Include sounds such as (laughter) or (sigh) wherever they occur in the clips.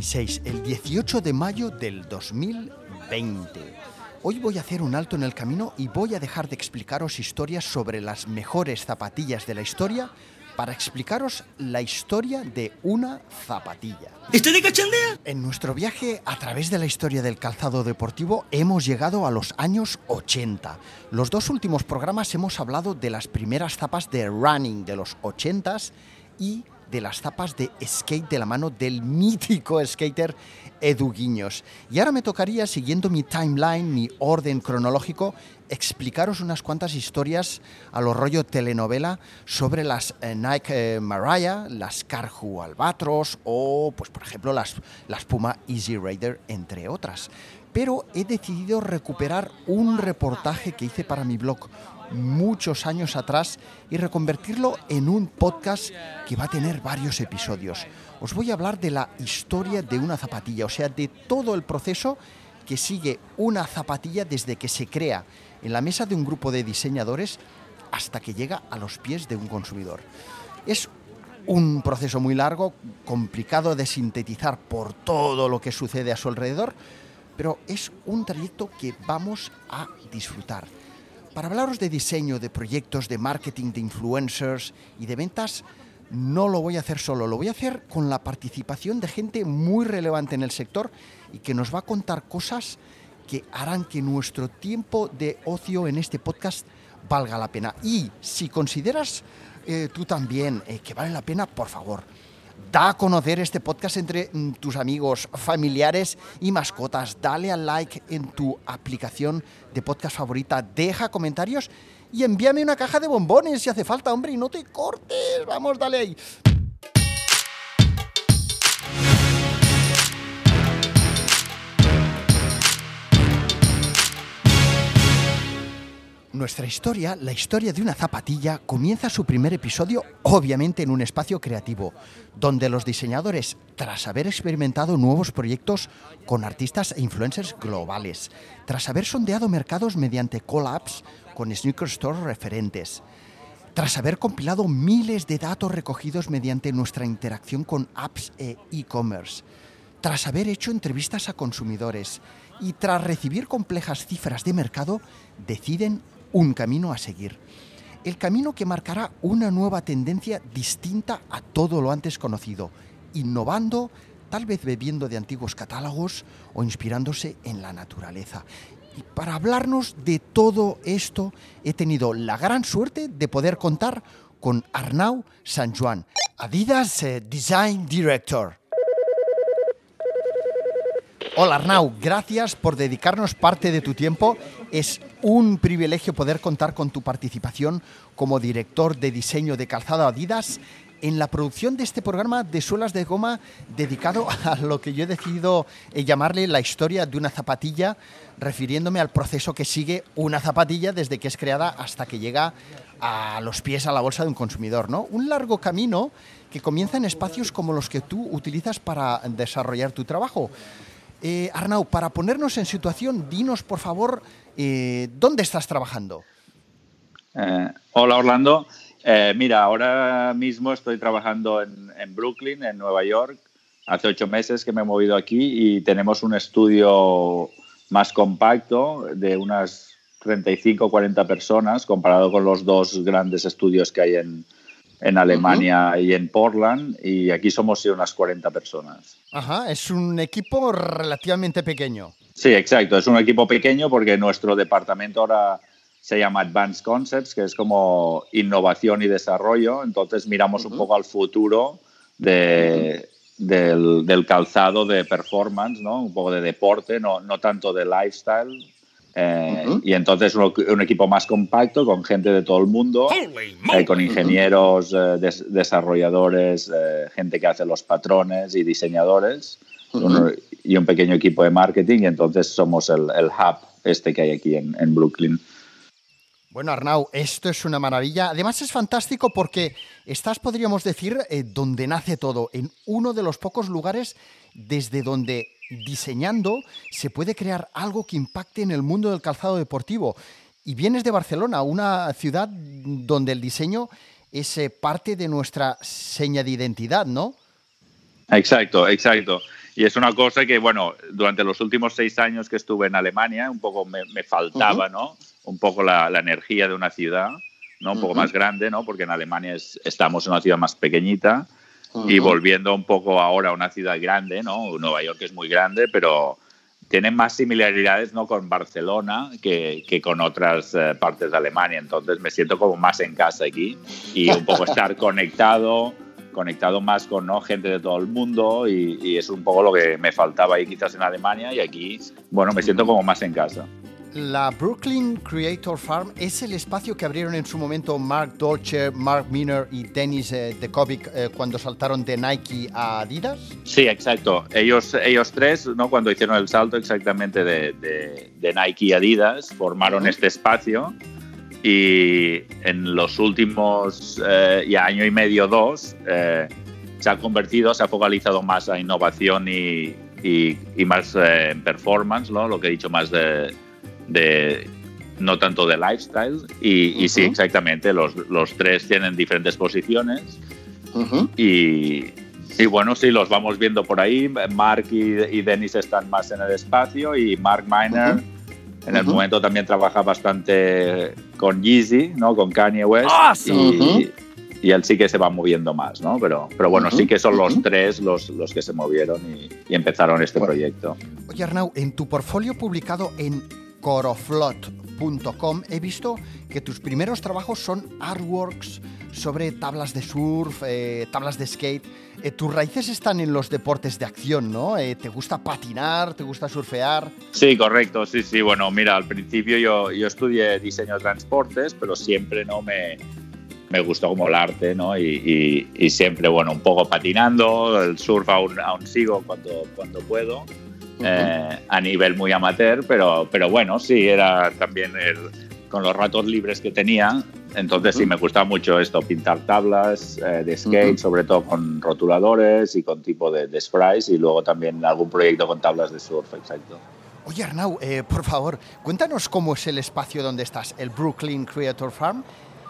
36, el 18 de mayo del 2020. Hoy voy a hacer un alto en el camino y voy a dejar de explicaros historias sobre las mejores zapatillas de la historia para explicaros la historia de una zapatilla. ¿Estoy de cachondea? En nuestro viaje a través de la historia del calzado deportivo hemos llegado a los años 80. Los dos últimos programas hemos hablado de las primeras zapas de running de los 80s y de las zapas de skate de la mano del mítico skater Edu Guiños. Y ahora me tocaría, siguiendo mi timeline, mi orden cronológico, explicaros unas cuantas historias a lo rollo telenovela sobre las eh, Nike eh, Mariah, las Carhu Albatros o, pues por ejemplo, las, las Puma Easy Raider, entre otras. Pero he decidido recuperar un reportaje que hice para mi blog muchos años atrás y reconvertirlo en un podcast que va a tener varios episodios. Os voy a hablar de la historia de una zapatilla, o sea, de todo el proceso que sigue una zapatilla desde que se crea en la mesa de un grupo de diseñadores hasta que llega a los pies de un consumidor. Es un proceso muy largo, complicado de sintetizar por todo lo que sucede a su alrededor, pero es un trayecto que vamos a disfrutar. Para hablaros de diseño, de proyectos, de marketing, de influencers y de ventas, no lo voy a hacer solo, lo voy a hacer con la participación de gente muy relevante en el sector y que nos va a contar cosas que harán que nuestro tiempo de ocio en este podcast valga la pena. Y si consideras eh, tú también eh, que vale la pena, por favor, da a conocer este podcast entre mm, tus amigos, familiares y mascotas. Dale al like en tu aplicación de podcast favorita. Deja comentarios y envíame una caja de bombones si hace falta, hombre, y no te cortes. Vamos, dale ahí. Nuestra historia, la historia de una zapatilla, comienza su primer episodio obviamente en un espacio creativo, donde los diseñadores, tras haber experimentado nuevos proyectos con artistas e influencers globales, tras haber sondeado mercados mediante collabs con sneaker stores referentes, tras haber compilado miles de datos recogidos mediante nuestra interacción con apps e e-commerce, tras haber hecho entrevistas a consumidores y tras recibir complejas cifras de mercado, deciden un camino a seguir. El camino que marcará una nueva tendencia distinta a todo lo antes conocido, innovando, tal vez bebiendo de antiguos catálogos o inspirándose en la naturaleza. Y para hablarnos de todo esto, he tenido la gran suerte de poder contar con Arnau San Juan, Adidas eh, Design Director. Hola Arnau, gracias por dedicarnos parte de tu tiempo. Es un privilegio poder contar con tu participación como director de diseño de calzado Adidas en la producción de este programa de suelas de goma dedicado (laughs) a lo que yo he decidido eh, llamarle la historia de una zapatilla, refiriéndome al proceso que sigue una zapatilla desde que es creada hasta que llega a los pies a la bolsa de un consumidor, ¿no? Un largo camino que comienza en espacios como los que tú utilizas para desarrollar tu trabajo. Eh, Arnau, para ponernos en situación, dinos por favor eh, dónde estás trabajando. Eh, hola Orlando. Eh, mira, ahora mismo estoy trabajando en, en, Brooklyn, en Nueva York. Hace ocho meses que me he movido aquí y tenemos un estudio más compacto de unas 35 o 40 personas comparado con los dos grandes estudios que hay en, en Alemania uh -huh. y en Portland y aquí somos unas 40 personas. Ajá, es un equipo relativamente pequeño. Sí, exacto, es un equipo pequeño porque nuestro departamento ahora se llama Advanced Concepts, que es como innovación y desarrollo, entonces miramos uh -huh. un poco al futuro de, uh -huh. del, del, calzado de performance, ¿no? un poco de deporte, no, no tanto de lifestyle. Eh, uh -huh. Y entonces un, un, equipo más compacto, con gente de todo el mundo, eh, con ingenieros, eh, des desarrolladores, eh, gente que hace los patrones y diseñadores. y un pequeño equipo de marketing y entonces somos el, hub este que hay aquí en, Brooklyn. Bueno, Arnau, esto es una maravilla. Además es fantástico porque estás, podríamos decir, eh, donde nace todo, en uno de los pocos lugares desde donde diseñando se puede crear algo que impacte en el mundo del calzado deportivo. Y vienes de Barcelona, una ciudad donde el diseño es eh, parte de nuestra seña de identidad, ¿no? Exacto, exacto. Y es una cosa que, bueno, durante los últimos seis años que estuve en Alemania, un poco me, faltaba, ¿no? Un poco la, energía de una ciudad, ¿no? Un poco más grande, ¿no? Porque en Alemania estamos en una ciudad más pequeñita y volviendo un poco ahora a una ciudad grande, ¿no? Nueva York es muy grande, pero tiene más similaridades ¿no? con Barcelona que, que con otras eh, partes de Alemania. Entonces me siento como más en casa aquí y un poco estar (laughs) conectado, conectado más con ¿no? gente de todo el mundo y, y, es un poco lo que me faltaba ahí quizás en Alemania y aquí, bueno, me siento como más en casa. La Brooklyn Creator Farm es el espacio que abrieron en su momento Mark Dolce, Mark Miner y Dennis eh, Dekovic eh, cuando saltaron de Nike a Adidas. Sí, exacto. Ellos, ellos tres, ¿no? cuando hicieron el salto exactamente de, de, Nike a Adidas, formaron este espacio y en los últimos eh, ya año y medio, dos, se ha convertido, se ha focalizado más a innovación y, y, y más en performance, ¿no? lo que he dicho, más de de no tanto de lifestyle y, sí, exactamente, los, los, tres tienen diferentes posiciones. Y, y, bueno, sí, los vamos viendo por ahí. Mark y, Dennis están más en el espacio y Mark Miner en el momento también trabaja bastante con Yeezy, ¿no? Con Kanye West. Y, y, él sí que se va moviendo más, ¿no? Pero, pero bueno, sí que son los tres los, los que se movieron y, empezaron este proyecto. Oye Arnau, en tu portfolio publicado en coroflot.com he visto que tus primeros trabajos son artworks sobre tablas de surf, eh, tablas de skate. Eh, tus raíces están en los deportes de acción, ¿no? Eh, ¿Te gusta patinar? ¿Te gusta surfear? Sí, correcto, sí, sí. Bueno, mira, al principio yo, yo estudié diseño de transportes, pero siempre no me, me gustó como el arte, ¿no? Y, y, siempre, bueno, un poco patinando, el surf aún, aún sigo cuando, cuando puedo. Eh, a nivel muy amateur, pero, pero bueno, sí, era también con los ratos libres que tenía, entonces sí me gustaba mucho esto, pintar tablas eh, de skate, sobre todo con rotuladores y con tipo de, de sprays y luego también algún proyecto con tablas de surf, exacto. Oye Arnau, eh, por favor, cuéntanos cómo es el espacio donde estás, el Brooklyn Creator Farm,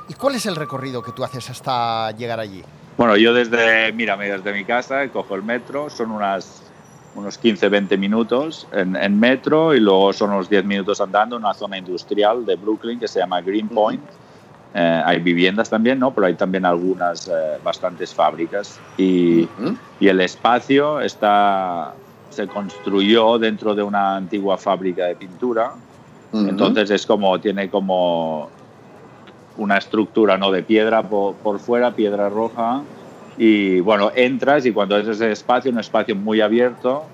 y cuál es el recorrido que tú haces hasta llegar allí. Bueno, yo desde, mira, desde mi casa cojo el metro, son unas unos 15-20 minutos en, metro y luego son unos 10 minutos andando en una zona industrial de Brooklyn que se llama Greenpoint. Eh, hay viviendas también, ¿no? pero hay también algunas, eh, bastantes fábricas. Y, y, el espacio está, se construyó dentro de una antigua fábrica de pintura. Entonces es como, tiene como una estructura ¿no? de piedra por, por fuera, piedra roja, y bueno, entras y cuando es ese espacio, un espacio muy abierto,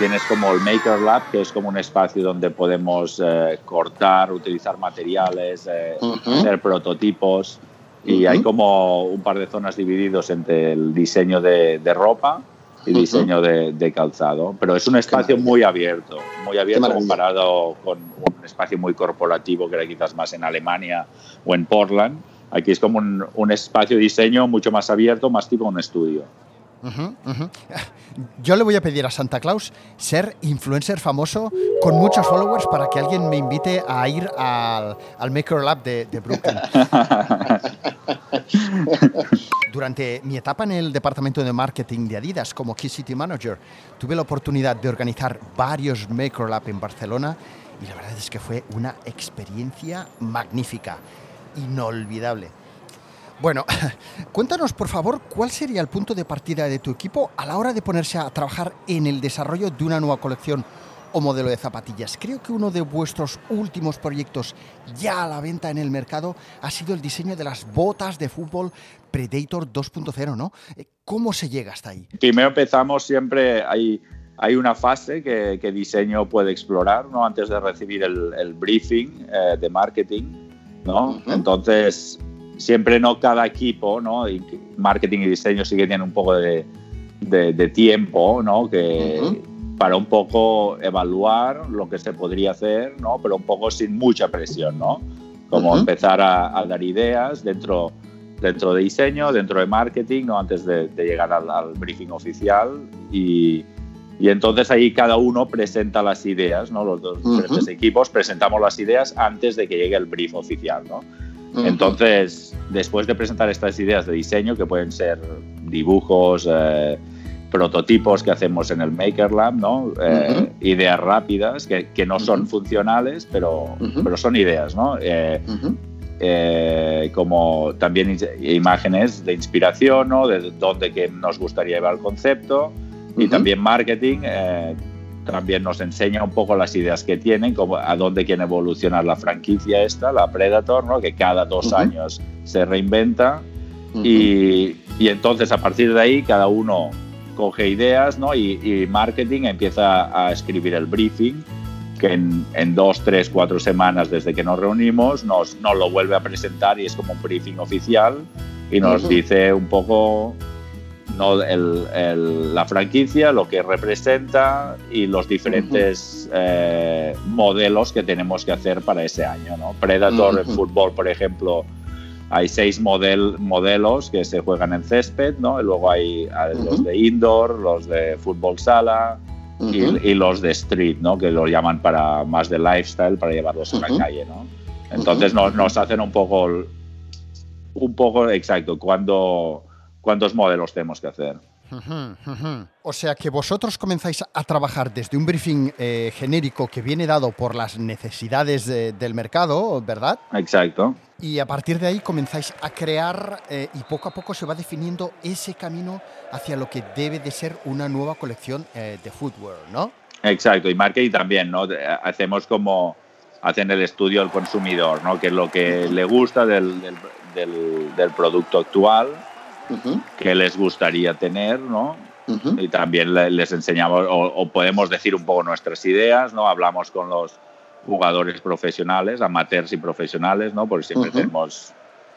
tienes como el Maker Lab, que es como un espacio donde podemos eh, cortar, utilizar materiales, eh, hacer prototipos. Y hay como un par de zonas divididos entre el diseño de, ropa y diseño de, calzado. Pero es un espacio muy abierto, muy abierto comparado con un espacio muy corporativo que era quizás más en Alemania o en Portland Aquí es como un, espacio de diseño mucho más abierto, más tipo un estudio. Yo le voy a pedir a Santa Claus ser influencer famoso con muchos followers para que alguien me invite a ir al, Maker Lab de, de Brooklyn. (laughs) Durante mi etapa en el departamento de marketing de Adidas como Key City Manager, tuve la oportunidad de organizar varios Maker Lab en Barcelona y la verdad es que fue una experiencia magnífica inolvidable. Bueno, (laughs) cuéntanos por favor cuál sería el punto de partida de tu equipo a la hora de ponerse a trabajar en el desarrollo de una nueva colección o modelo de zapatillas. Creo que uno de vuestros últimos proyectos ya a la venta en el mercado ha sido el diseño de las botas de fútbol Predator 2.0, ¿no? Eh, ¿Cómo se llega hasta ahí? Primero empezamos siempre, hay, hay una fase que, diseño puede explorar, ¿no? Antes de recibir el, briefing eh, de marketing ¿no? Entonces, siempre no cada equipo, ¿no? Y marketing y diseño sí que tienen un poco de, de, tiempo, ¿no? Que, para un poco evaluar lo que se podría hacer, ¿no? Pero un poco sin mucha presión, ¿no? Como empezar a, dar ideas dentro, dentro de diseño, dentro de marketing, ¿no? Antes de, llegar al, briefing oficial y, y, entonces ahí cada uno presenta las ideas, ¿no? Los dos diferentes equipos presentamos las ideas antes de que llegue el brief oficial, ¿no? Entonces, después de presentar estas ideas de diseño, que pueden ser dibujos, eh, prototipos que hacemos en el Maker Lab, ¿no? Eh, ideas rápidas que, que no son funcionales, pero, pero son ideas, ¿no? Eh, eh, como también imágenes de inspiración, ¿no? De dónde que nos gustaría llevar el concepto y también marketing. también nos enseña un poco las ideas que tienen, como a dónde quiere evolucionar la franquicia esta, la Predator, ¿no? que cada dos años se reinventa. y, y entonces a partir de ahí cada uno coge ideas ¿no? y, marketing empieza a escribir el briefing que en, dos, tres, cuatro semanas desde que nos reunimos nos, nos, lo vuelve a presentar y es como un briefing oficial y nos dice un poco ¿no? el, la franquicia, lo que representa y los diferentes eh, modelos que tenemos que hacer para ese año. ¿no? Predator en fútbol, por ejemplo, hay seis model, modelos que se juegan en césped, ¿no? Y luego hay, los de indoor, los de fútbol sala y, los de street, ¿no? Que lo llaman para más de lifestyle, para llevarlos a la calle, ¿no? Entonces nos, nos, hacen un poco, un poco exacto, cuando, cuántos modelos tenemos que hacer. O sea que vosotros comenzáis a trabajar desde un briefing eh, genérico que viene dado por las necesidades del mercado, ¿verdad? Exacto. Y a partir de ahí comenzáis a crear eh, y poco a poco se va definiendo ese camino hacia lo que debe de ser una nueva colección eh, de footwear, ¿no? Exacto, y marketing también, ¿no? Hacemos como, hacen el estudio del consumidor, ¿no? Que es lo que le gusta del, del, del producto actual que les gustaría tener, ¿no? Y también les enseñamos o, podemos decir un poco nuestras ideas, ¿no? Hablamos con los jugadores profesionales, amateurs y profesionales, ¿no? Porque siempre tenemos,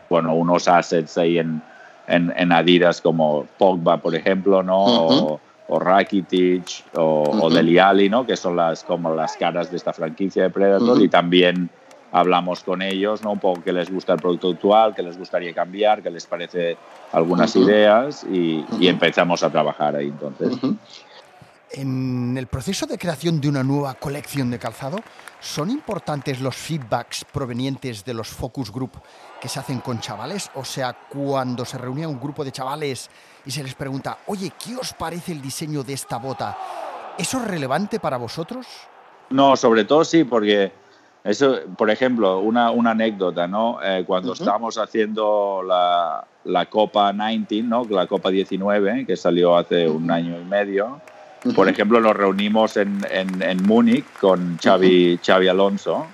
bueno, unos assets ahí en, en, Adidas como Pogba, por ejemplo, ¿no? o, Rakitic o, Deliali, ¿no? Que son las, como las caras de esta franquicia de Predator y también hablamos con ellos, ¿no? Un poco qué les gusta el producto actual, qué les gustaría cambiar, qué les parece algunas ideas y, empezamos a trabajar ahí entonces. En el proceso de creación de una nueva colección de calzado, ¿son importantes los feedbacks provenientes de los focus group que se hacen con chavales? O sea, cuando se reúne un grupo de chavales y se les pregunta, oye, ¿qué os parece el diseño de esta bota? ¿Eso es relevante para vosotros? No, sobre todo sí, porque eso, por ejemplo, una, una anécdota, ¿no? Eh, cuando estábamos haciendo la, la, Copa 19, ¿no? La Copa 19, que salió hace un año y medio, por ejemplo, nos reunimos en, en, en Múnich con Xavi, Xavi Alonso.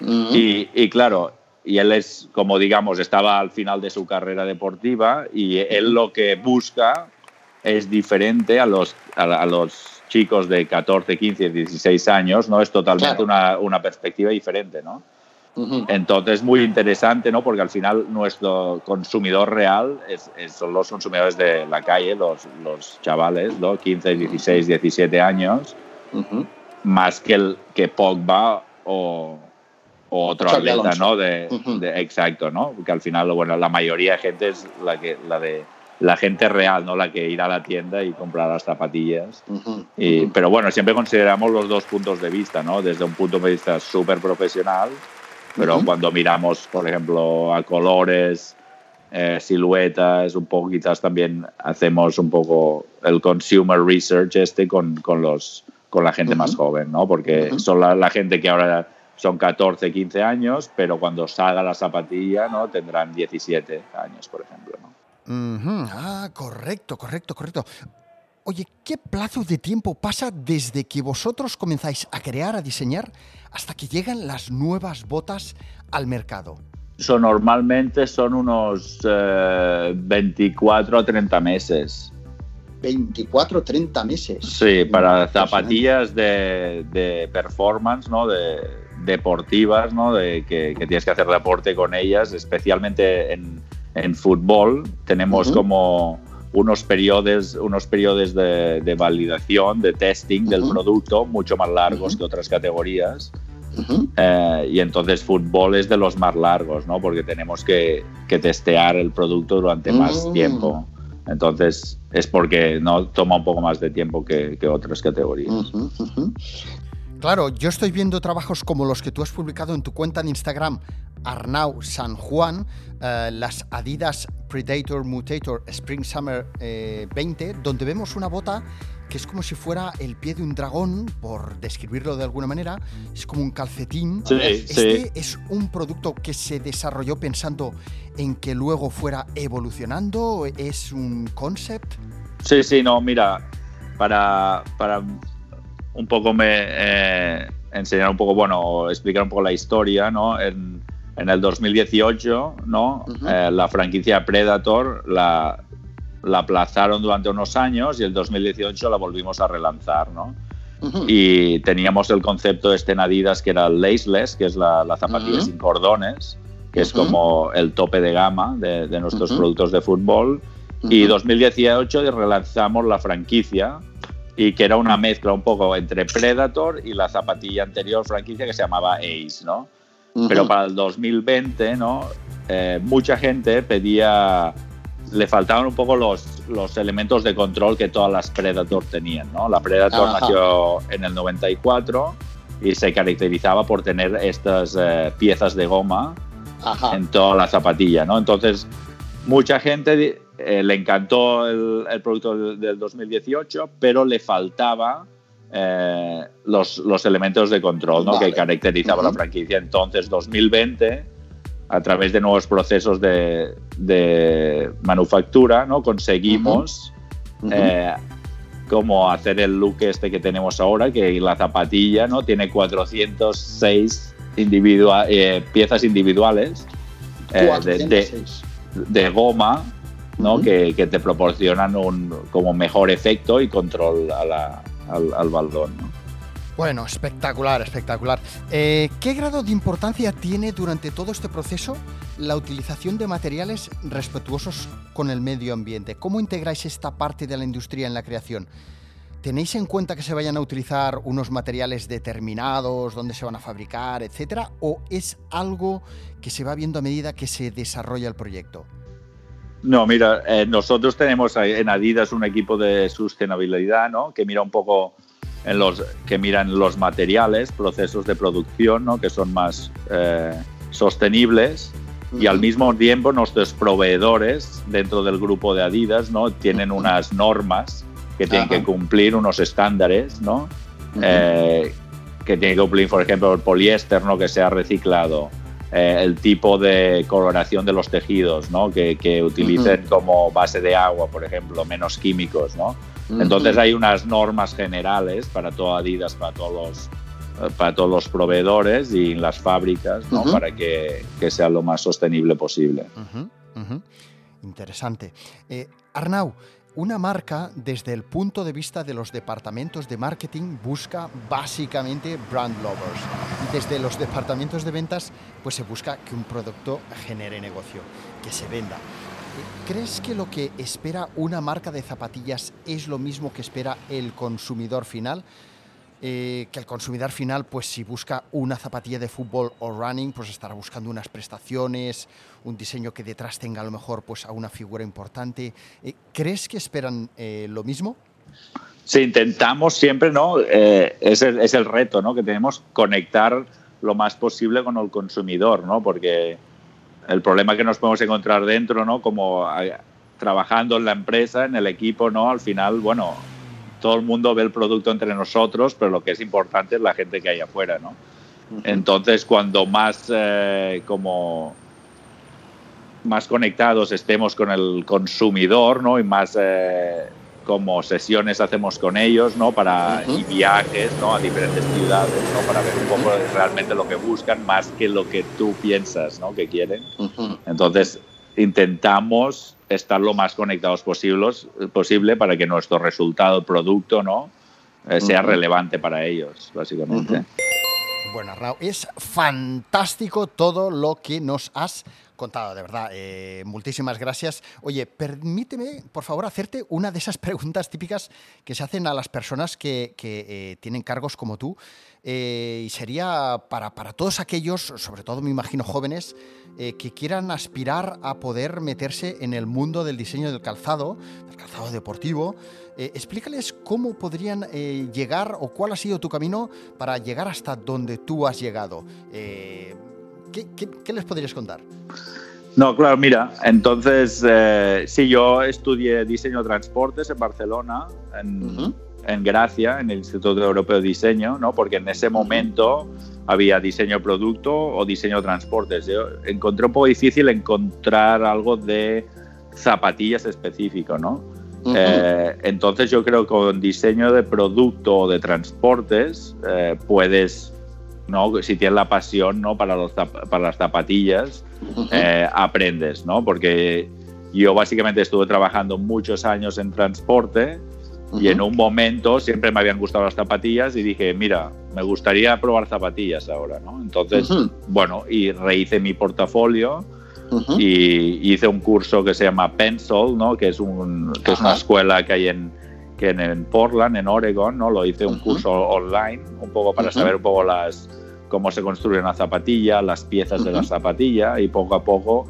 Y, y, claro, y él es, como digamos, estaba al final de su carrera deportiva y él lo que busca es diferente a los, a los chicos de 14, 15, 16 años, ¿no? Es totalmente una, una, perspectiva diferente, ¿no? Entonces, muy interesante, ¿no? Porque al final nuestro consumidor real es, son los consumidores de la calle, los, los chavales, ¿no? 15, 16, 17 años, más que, el, que Pogba o, o otro atleta, ¿no? De, de, exacto, ¿no? Porque al final, bueno, la mayoría de gente es la, que, la de la gente real, no la que irá a la tienda y comprar las zapatillas. y, Pero bueno, siempre consideramos los dos puntos de vista, ¿no? Desde un punto de vista súper profesional, pero cuando miramos, por ejemplo, a colores, eh, siluetas, un poco quizás también hacemos un poco el consumer research este con, con los, con la gente más joven, ¿no? Porque son la, la, gente que ahora son 14, 15 años, pero cuando salga la zapatilla, ¿no? Tendrán 17 años, por ejemplo, ¿no? Ah, correcto, correcto, correcto. Oye, ¿qué plazo de tiempo pasa desde que vosotros comenzáis a crear, a diseñar, hasta que llegan las nuevas botas al mercado? Son, normalmente son unos 24 a 30 meses. 24 o 30 meses. Sí, para zapatillas de, performance, ¿no? De, deportivas, ¿no? De que, que, tienes que hacer deporte con ellas, especialmente en, en fútbol tenemos como, unos periodos, unos periodos de, validación, de testing del producto mucho más largos que otras categorías. Eh, y entonces fútbol es de los más largos, ¿no? Porque tenemos que, que testear el producto durante más mm. tiempo. Entonces es porque no toma un poco más de tiempo que, que otras categorías. Claro, yo estoy viendo trabajos como los que tú has publicado en tu cuenta de Instagram, Arnau San Juan, eh, las Adidas Predator Mutator Spring Summer 20, eh, donde vemos una bota que es como si fuera el pie de un dragón, por describirlo de alguna manera, es como un calcetín. este es un producto que se desarrolló pensando en que luego fuera evolucionando, es un concept. Sí, sí, no, mira, para, para un poco me eh, enseñar un poco, bueno, explicar un poco la historia, ¿no? En, en el 2018, ¿no? Eh, la franquicia Predator la, la aplazaron durante unos años y el 2018 la volvimos a relanzar, ¿no? Y teníamos el concepto de este Adidas que era laceless, que es la, la zapatilla sin cordones, que es como el tope de gama de, de nuestros productos de fútbol. Y 2018 relanzamos la franquicia, y que era una mezcla un poco entre Predator y la zapatilla anterior franquicia que se llamaba Ace, ¿no? Pero para el 2020, ¿no? Eh, mucha gente pedía, le faltaban un poco los, los elementos de control que todas las Predator tenían, ¿no? La Predator nació en el 94 y se caracterizaba por tener estas eh, piezas de goma en toda la zapatilla, ¿no? Entonces, mucha gente eh, le encantó el, producto del, 2018, pero le faltaba eh, los, los, elementos de control ¿no? que caracterizaban la franquicia. Entonces, 2020, a través de nuevos procesos de, de manufactura, ¿no? conseguimos eh, como hacer el look este que tenemos ahora, que la zapatilla ¿no? tiene 406 piezas individuales de, de goma ¿no? que, te proporcionan un como mejor efecto y control al, al, baldón. Bueno, espectacular, espectacular. Eh, ¿Qué grado de importancia tiene durante todo este proceso la utilización de materiales respetuosos con el medio ambiente? ¿Cómo integráis esta parte de la industria en la creación? ¿Tenéis en cuenta que se vayan a utilizar unos materiales determinados, dónde se van a fabricar, etcétera? ¿O es algo que se va viendo a medida que se desarrolla el proyecto? No, mira, eh, nosotros tenemos en Adidas un equipo de sostenibilidad, ¿no? Que mira un poco en los que miran los materiales, procesos de producción, ¿no? Que son más eh, sostenibles y al mismo tiempo nuestros proveedores dentro del grupo de Adidas, ¿no? Tienen unas normas que tienen que cumplir, unos estándares, ¿no? Eh, que tienen que cumplir, por ejemplo, el poliéster, ¿no? Que sea reciclado eh, el tipo de coloración de los tejidos, ¿no? que, que utilicen como base de agua, por ejemplo, menos químicos. ¿no? Entonces hay unas normas generales para todo Adidas, para todos los, eh, para todos los proveedores y las fábricas ¿no? para que, que, sea lo más sostenible posible. Interesante. Eh, Arnau, una marca, desde el punto de vista de los departamentos de marketing, busca básicamente brand lovers. Desde los departamentos de ventas, pues se busca que un producto genere negocio, que se venda. ¿Crees que lo que espera una marca de zapatillas es lo mismo que espera el consumidor final? Eh, que el consumidor final, pues si busca una zapatilla de fútbol o running, pues estará buscando unas prestaciones, un diseño que detrás tenga a lo mejor pues a una figura importante. Eh, ¿Crees que esperan eh, lo mismo? Sí, intentamos siempre, ¿no? es, el, es el reto, ¿no? Que tenemos conectar lo más posible con el consumidor, ¿no? Porque el problema que nos podemos encontrar dentro, ¿no? Como trabajando en la empresa, en el equipo, ¿no? Al final, bueno, todo el mundo ve el producto entre nosotros, pero lo que es importante es la gente que hay afuera, ¿no? Entonces, cuando más eh, como más conectados estemos con el consumidor, ¿no? Y más eh, como sesiones hacemos con ellos, ¿no? Para y viajes, ¿no? A diferentes ciudades, ¿no? Para ver un poco realmente lo que buscan más que lo que tú piensas, ¿no? Que quieren. Entonces intentamos estar lo más conectados posibles, posible para que nuestro resultado, producto, ¿no? Eh, sea relevante para ellos, básicamente. Bueno, Raúl, es fantástico todo lo que nos has contado, de verdad. Eh, muchísimas gracias. Oye, permíteme, por favor, hacerte una de esas (laughs) preguntas típicas que se hacen a las personas que, eh, tienen cargos como tú. y sería para, para, todos aquellos, sobre todo me imagino jóvenes, que quieran aspirar a poder meterse en el mundo del diseño del calzado, del calzado deportivo. explícales cómo podrían llegar o cuál ha sido tu camino para llegar hasta donde tú has llegado. ¿Qué, les podrías contar? No, claro, mira, entonces, eh, sí, yo estudié diseño de transportes en Barcelona, en, Gracia, en el Instituto Europeo de Diseño, ¿no? porque en ese momento había diseño de producto o diseño de transportes. Yo encontré un poco difícil encontrar algo de zapatillas específico, ¿no? Eh, entonces yo creo que con diseño de producto o de transportes eh, puedes ¿no? Si tienes la pasión, ¿no? Para, los para las zapatillas, eh, aprendes, ¿no? Porque yo básicamente estuve trabajando muchos años en transporte y en un momento siempre me habían gustado las zapatillas y dije, mira, me gustaría probar zapatillas ahora, ¿no? Entonces, bueno, y rehice mi portafolio y hice un curso que se llama Pencil, ¿no? Que es, un, que es una escuela que hay en, que en, Portland, en Oregon, ¿no? Lo hice un curso online, un poco para saber un poco las cómo se construye una zapatilla, las piezas de la zapatilla y poco a poco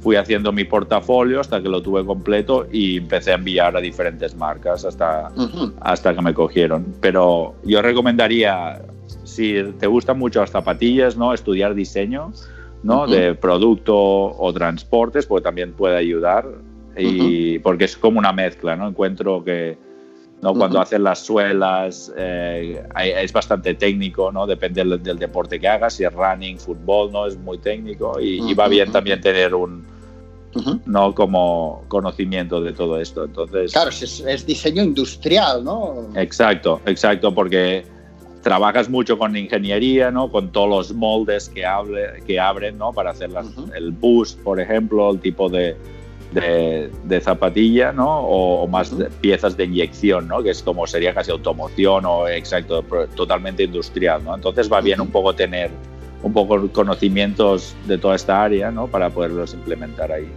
fui haciendo mi portafolio hasta que lo tuve completo y empecé a enviar a diferentes marcas hasta, hasta que me cogieron. Pero yo recomendaría, si te gustan mucho las zapatillas, ¿no? estudiar diseño ¿no? de producto o transportes, porque también puede ayudar. Y porque es como una mezcla, ¿no? Encuentro que ¿no? Cuando hacen las suelas eh, es bastante técnico, ¿no? Depende del, deporte que hagas, si es running, fútbol, ¿no? Es muy técnico y, va bien también tener un, ¿no? Como conocimiento de todo esto. Entonces, claro, es, diseño industrial, ¿no? Exacto, exacto, porque trabajas mucho con ingeniería, ¿no? Con todos los moldes que, hable, que abren, ¿no? Para hacer el boost, por ejemplo, el tipo de, de, zapatilla, ¿no? O, más piezas de inyección, ¿no? Que es como sería casi automoción o exacto, totalmente industrial, ¿no? Entonces va bien un poco tener un poco conocimientos de toda esta área, ¿no? Para poderlos implementar ahí.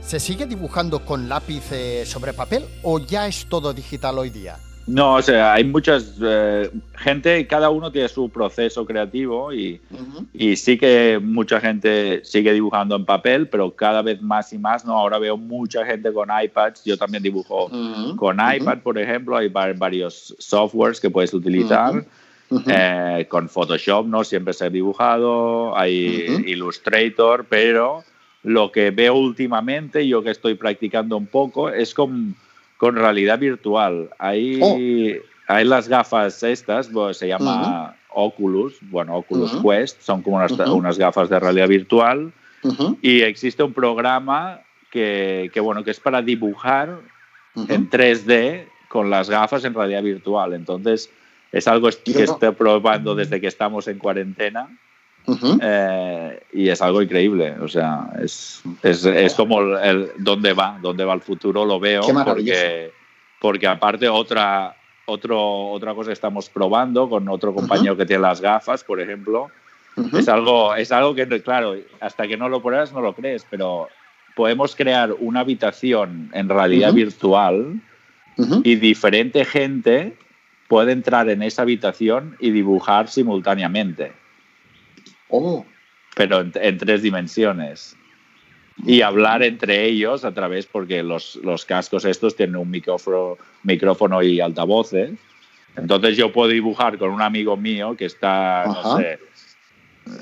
¿Se sigue dibujando con lápiz eh, sobre papel o ya es todo digital hoy día? No, o sea, hay muchas eh, gente, cada uno tiene su proceso creativo y, y, sí que mucha gente sigue dibujando en papel, pero cada vez más y más, ¿no? Ahora veo mucha gente con iPads, yo también dibujo con iPad, por ejemplo, hay varios softwares que puedes utilizar. Eh, con Photoshop, ¿no? Siempre se ha dibujado, hay Illustrator, pero lo que veo últimamente, yo que estoy practicando un poco, es con con realidad virtual. Hay, oh. hay las gafas estas, pues, se llama Oculus, bueno, Oculus Quest, son como unas, gafas de realidad virtual. Y existe un programa que, que, bueno, que es para dibujar en 3D con las gafas en realidad virtual. Entonces, es algo que estoy probando desde que estamos en cuarentena. Eh, y es algo increíble, o sea, es, es, es como el, dónde va, dónde va el futuro, lo veo, porque, porque aparte otra, otro, otra cosa que estamos probando con otro compañero que tiene las gafas, por ejemplo, es, algo, es algo que, claro, hasta que no lo pruebas no lo crees, pero podemos crear una habitación en realidad virtual y diferente gente puede entrar en esa habitación y dibujar simultáneamente. Oh. Pero en, tres dimensiones. Y hablar entre ellos a través, porque los, los cascos estos tienen un micrófono, micrófono y altavoces. Entonces yo puedo dibujar con un amigo mío que está, no sé,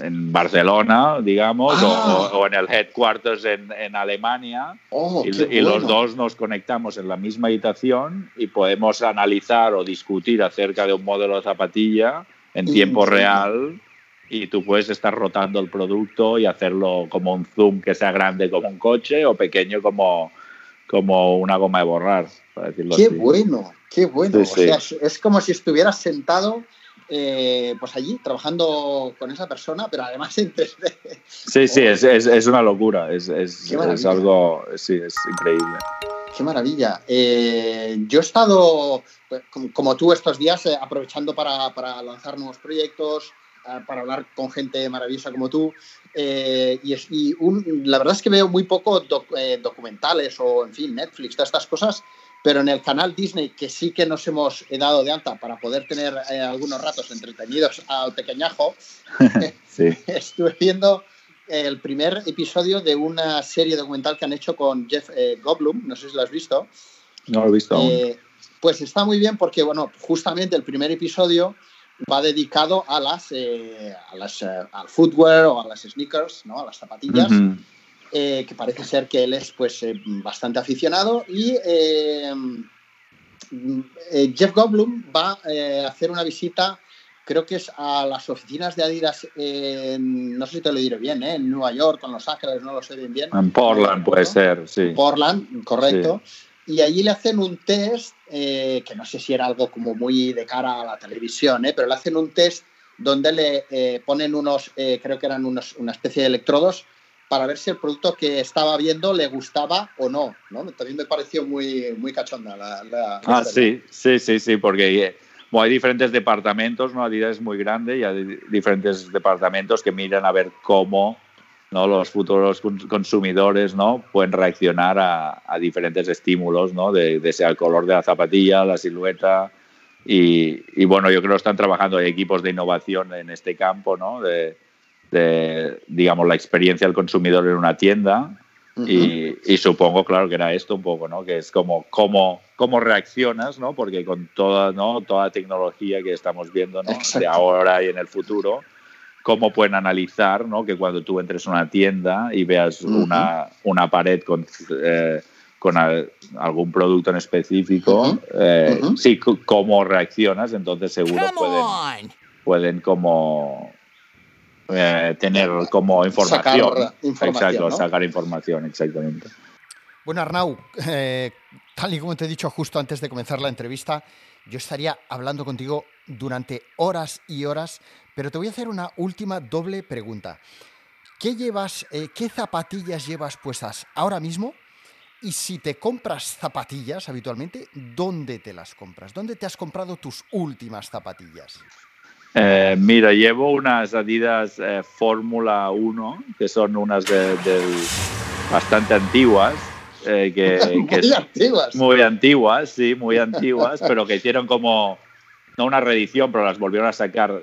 en Barcelona, digamos, ah. o, en el headquarters en, en Alemania, oh, y, los dos nos conectamos en la misma habitación y podemos analizar o discutir acerca de un modelo de zapatilla en tiempo real y tú puedes estar rotando el producto y hacerlo como un zoom que sea grande como un coche o pequeño como, como una goma de borrar, para decirlo qué bueno, qué bueno. o sea, es como si estuvieras sentado eh, pues allí trabajando con esa persona, pero además en 3D. Sí, sí, es, es, es una locura, es, es, algo, sí, es increíble. Qué maravilla. Eh, yo he estado, pues, como, tú, estos días eh, aprovechando para, para lanzar nuevos proyectos, para hablar con gente maravillosa como tú. eh, y, la verdad es que veo muy poco eh, documentales o, en fin, Netflix, todas estas cosas, pero en el canal Disney, que sí que nos hemos dado de alta para poder tener eh, algunos ratos entretenidos al pequeñajo, (laughs) (laughs) estuve viendo el primer episodio de una serie documental que han hecho con Jeff Goldblum, no sé si lo has visto. No lo he visto aún. Pues está muy bien porque, bueno, justamente el primer episodio va dedicado a las, eh, a las eh, al footwear o a las sneakers, ¿no? a las zapatillas, eh, que parece ser que él es pues bastante aficionado y Jeff Goldblum va a hacer una visita, creo que es a las oficinas de Adidas, no sé si te lo diré bien, en Nueva York, en Los Ángeles, no lo sé bien bien. En Portland puede ser, sí. Portland, correcto. Y allí le hacen un test eh, que no sé si era algo como muy de cara a la televisión, ¿eh? pero le hacen un test donde le eh, ponen unos, creo que eran unos, una especie de electrodos para ver si el producto que estaba viendo le gustaba o no. ¿no? También me pareció muy, muy cachonda la... ah, sí, sí, sí, sí, porque hay diferentes departamentos, ¿no? Adidas es muy grande y hay diferentes departamentos que miran a ver cómo ¿no? los futuros consumidores ¿no? pueden reaccionar a, diferentes estímulos, ¿no? de, sea el color de la zapatilla, la silueta. Y, bueno, yo creo que están trabajando hay equipos de innovación en este campo, ¿no? de, digamos, la experiencia del consumidor en una tienda. y, supongo, claro, que era esto un poco, ¿no? Que es como cómo, cómo reaccionas, ¿no? Porque con toda, ¿no? toda la tecnología que estamos viendo, ¿no? De ahora y en el futuro, cómo pueden analizar ¿no? que cuando tú entres a una tienda y veas una, una, pared con, eh, con algún producto en específico, eh, sí, cómo reaccionas, entonces seguro pueden, pueden como eh, tener como información. Sacar información Exacto, sacar información, exactamente. Bueno, Arnau, tal y como te he dicho justo antes de comenzar la entrevista, yo estaría hablando contigo durante horas y horas pero te voy a hacer una última doble pregunta. ¿Qué llevas, eh, qué zapatillas llevas puestas ahora mismo? Y si te compras zapatillas habitualmente, ¿dónde te las compras? ¿Dónde te has comprado tus últimas zapatillas? Eh, mira, llevo unas Adidas eh, Fórmula 1, que son unas de, bastante antiguas. Que, (laughs) muy antiguas. Muy antiguas, sí, muy antiguas, pero que hicieron como, no una reedición, pero las volvieron a sacar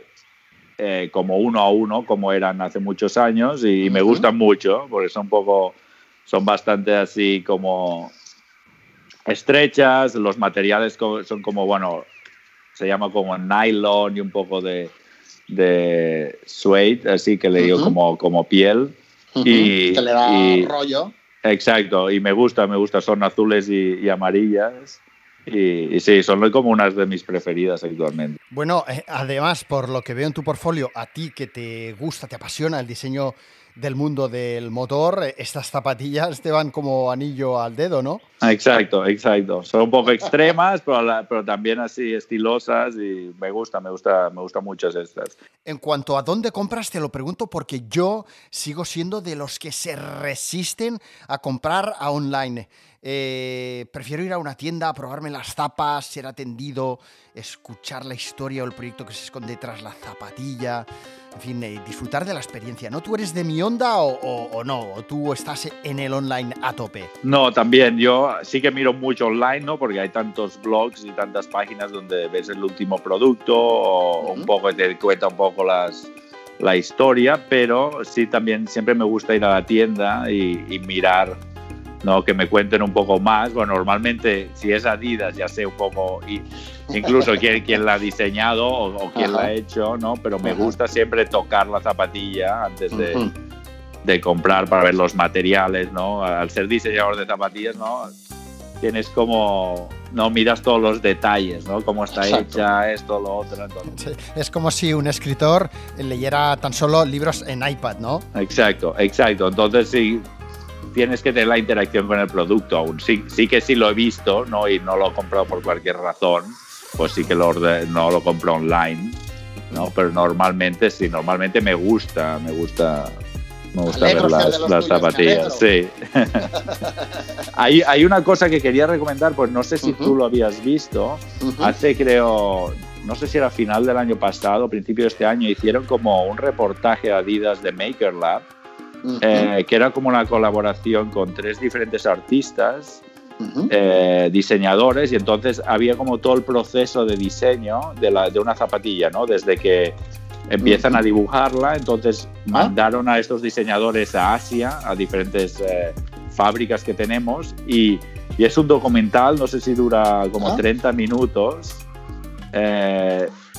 eh, como uno a uno, como eran hace muchos años, y me gustan mucho, porque son un poco, son bastante así como estrechas, los materiales son como, bueno, se llama como nylon y un poco de, de suede, así que le digo como, como piel. y, que le da rollo. Exacto, y me gusta, me gusta, son azules y amarillas. Y, sí, son como unas de mis preferidas actualmente. Bueno, eh, además, por lo que veo en tu portfolio, a ti que te gusta, te apasiona el diseño del mundo del motor, eh, estas zapatillas te van como anillo al dedo, ¿no? Exacto, exacto. Son un poco extremas, pero, pero también así estilosas y me gusta, me gusta, me gustan mucho estas. En cuanto a dónde compras, te lo pregunto porque yo sigo siendo de los que se resisten a comprar a online. Eh, prefiero ir a una tienda, probarme las zapas, ser atendido, escuchar la historia o el proyecto que se esconde tras la zapatilla. En fin, eh, disfrutar de la experiencia. ¿No tú eres de mi onda o, no? ¿O tú estás en el online a tope? No, también. Yo sí que miro mucho online, ¿no? Porque hay tantos blogs y tantas páginas donde ves el último producto o un poco te cuenta un poco las, la historia, pero sí también siempre me gusta ir a la tienda y mirar ¿no? que me cuenten un poco más. Bueno, normalmente si es Adidas ya sé un poco, y incluso quién, quién la ha diseñado o, quién la ha hecho, ¿no? pero me gusta siempre tocar la zapatilla antes de, de, comprar para ver los materiales. ¿no? Al ser diseñador de zapatillas, ¿no? tienes como no miras todos los detalles, ¿no? Cómo está hecha, esto, lo otro. es como si un escritor leyera tan solo libros en iPad, ¿no? Exacto, exacto. Entonces sí, tienes que tener la interacción con el producto aún. Sí, sí que sí lo he visto, ¿no? Y no lo he comprado por cualquier razón, pues sí que lo no lo compro online, ¿no? Pero normalmente sí, normalmente me gusta, me gusta, me gusta ver las, zapatillas. Sí. (laughs) hay, hay, una cosa que quería recomendar, pues no sé si tú lo habías visto. Hace creo, no sé si era final del año pasado, principio de este año, hicieron como un reportaje a Adidas de Maker Lab eh, que era como una colaboración con tres diferentes artistas, eh, diseñadores, y entonces había como todo el proceso de diseño de, la, de una zapatilla, ¿no? Desde que empiezan a dibujarla, entonces ah. mandaron a estos diseñadores a Asia, a diferentes eh, fábricas que tenemos, y, y, es un documental, no sé si dura como 30 ah. minutos,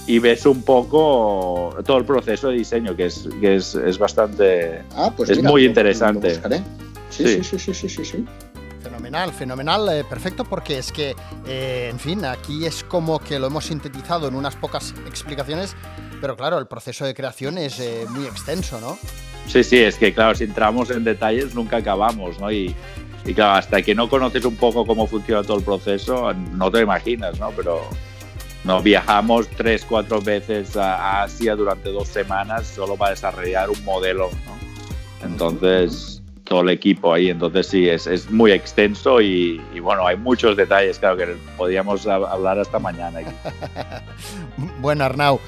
y ves un poco todo el proceso de diseño, que es, que es, es bastante. Ah, pues es muy interesante. sí, sí, sí, sí, sí, sí, Fenomenal, fenomenal, eh, perfecto, porque es que, eh, en fin, aquí es como que lo hemos sintetizado en unas pocas explicaciones, pero claro, el proceso de creación es eh, muy extenso, ¿no? Sí, sí, es que claro, si entramos en detalles nunca acabamos, ¿no? Y, y claro, hasta que no conoces un poco cómo funciona todo el proceso, no te imaginas, ¿no? Pero, no viajamos tres, cuatro veces a Asia durante dos semanas solo para desarrollar un modelo, ¿no? Entonces, todo el equipo ahí, entonces sí, es, es muy extenso y, bueno, hay muchos detalles, claro, que podríamos hablar hasta mañana. (laughs) bueno, Arnau,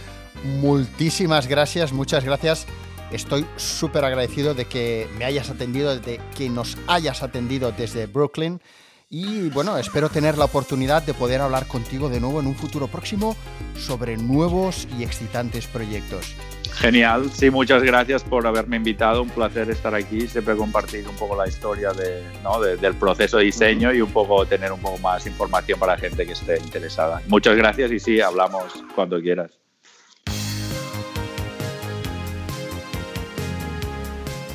muchísimas gracias, muchas gracias. Estoy súper agradecido de que me hayas atendido, de que nos hayas atendido desde Brooklyn. Y bueno, espero tener la oportunidad de poder hablar contigo de nuevo en un futuro próximo sobre nuevos y excitantes proyectos. Genial, sí, muchas gracias por haberme invitado, un placer estar aquí, siempre compartir un poco la historia de, ¿no? del proceso de diseño y un poco tener un poco más información para la gente que esté interesada. Muchas gracias y sí, hablamos cuando quieras.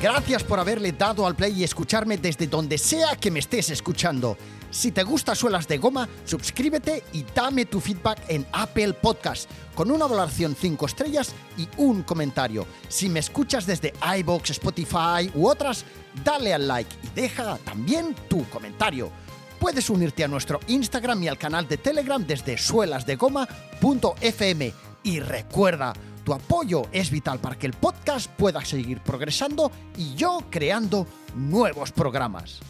Gracias por haberle dado al play y escucharme desde donde sea que me estés escuchando. Si te gusta Suelas de Goma, suscríbete y dame tu feedback en Apple Podcast con una valoración 5 estrellas y un comentario. Si me escuchas desde iBox, Spotify u otras, dale al like y deja también tu comentario. Puedes unirte a nuestro Instagram y al canal de Telegram desde suelasdegoma.fm y recuerda, tu apoyo es vital para que el podcast pueda seguir progresando y yo creando nuevos programas.